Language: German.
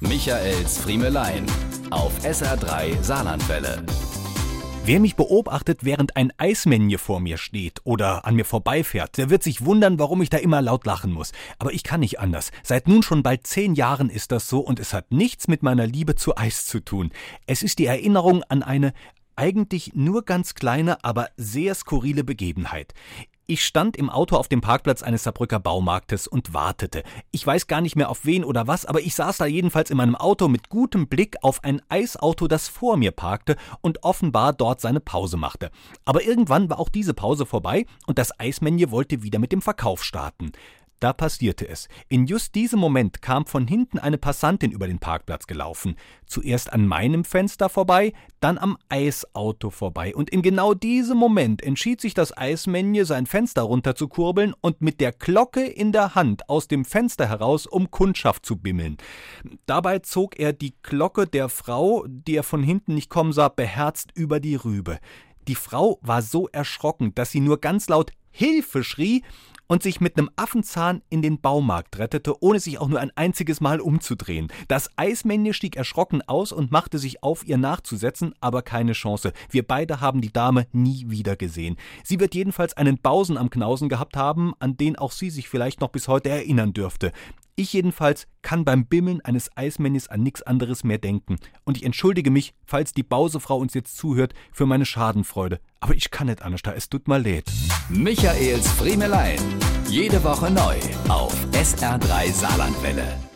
Michaels Friemelein auf SR3 Saarlandwelle. Wer mich beobachtet, während ein Eismännchen vor mir steht oder an mir vorbeifährt, der wird sich wundern, warum ich da immer laut lachen muss. Aber ich kann nicht anders. Seit nun schon bald zehn Jahren ist das so und es hat nichts mit meiner Liebe zu Eis zu tun. Es ist die Erinnerung an eine eigentlich nur ganz kleine, aber sehr skurrile Begebenheit. Ich stand im Auto auf dem Parkplatz eines Saarbrücker Baumarktes und wartete. Ich weiß gar nicht mehr auf wen oder was, aber ich saß da jedenfalls in meinem Auto mit gutem Blick auf ein Eisauto, das vor mir parkte und offenbar dort seine Pause machte. Aber irgendwann war auch diese Pause vorbei und das Eismännchen wollte wieder mit dem Verkauf starten. Da passierte es. In just diesem Moment kam von hinten eine Passantin über den Parkplatz gelaufen. Zuerst an meinem Fenster vorbei, dann am Eisauto vorbei. Und in genau diesem Moment entschied sich das Eismännchen, sein Fenster runterzukurbeln und mit der Glocke in der Hand aus dem Fenster heraus, um Kundschaft zu bimmeln. Dabei zog er die Glocke der Frau, die er von hinten nicht kommen sah, beherzt über die Rübe. Die Frau war so erschrocken, dass sie nur ganz laut Hilfe schrie und sich mit einem Affenzahn in den Baumarkt rettete, ohne sich auch nur ein einziges Mal umzudrehen. Das Eismännchen stieg erschrocken aus und machte sich auf, ihr nachzusetzen, aber keine Chance. Wir beide haben die Dame nie wieder gesehen. Sie wird jedenfalls einen Bausen am Knausen gehabt haben, an den auch sie sich vielleicht noch bis heute erinnern dürfte. Ich jedenfalls kann beim Bimmeln eines Eismännis an nichts anderes mehr denken. Und ich entschuldige mich, falls die Bausefrau uns jetzt zuhört, für meine Schadenfreude. Aber ich kann nicht da es tut mal leid. Michaels Friemelein. Jede Woche neu auf SR3 Saarlandwelle.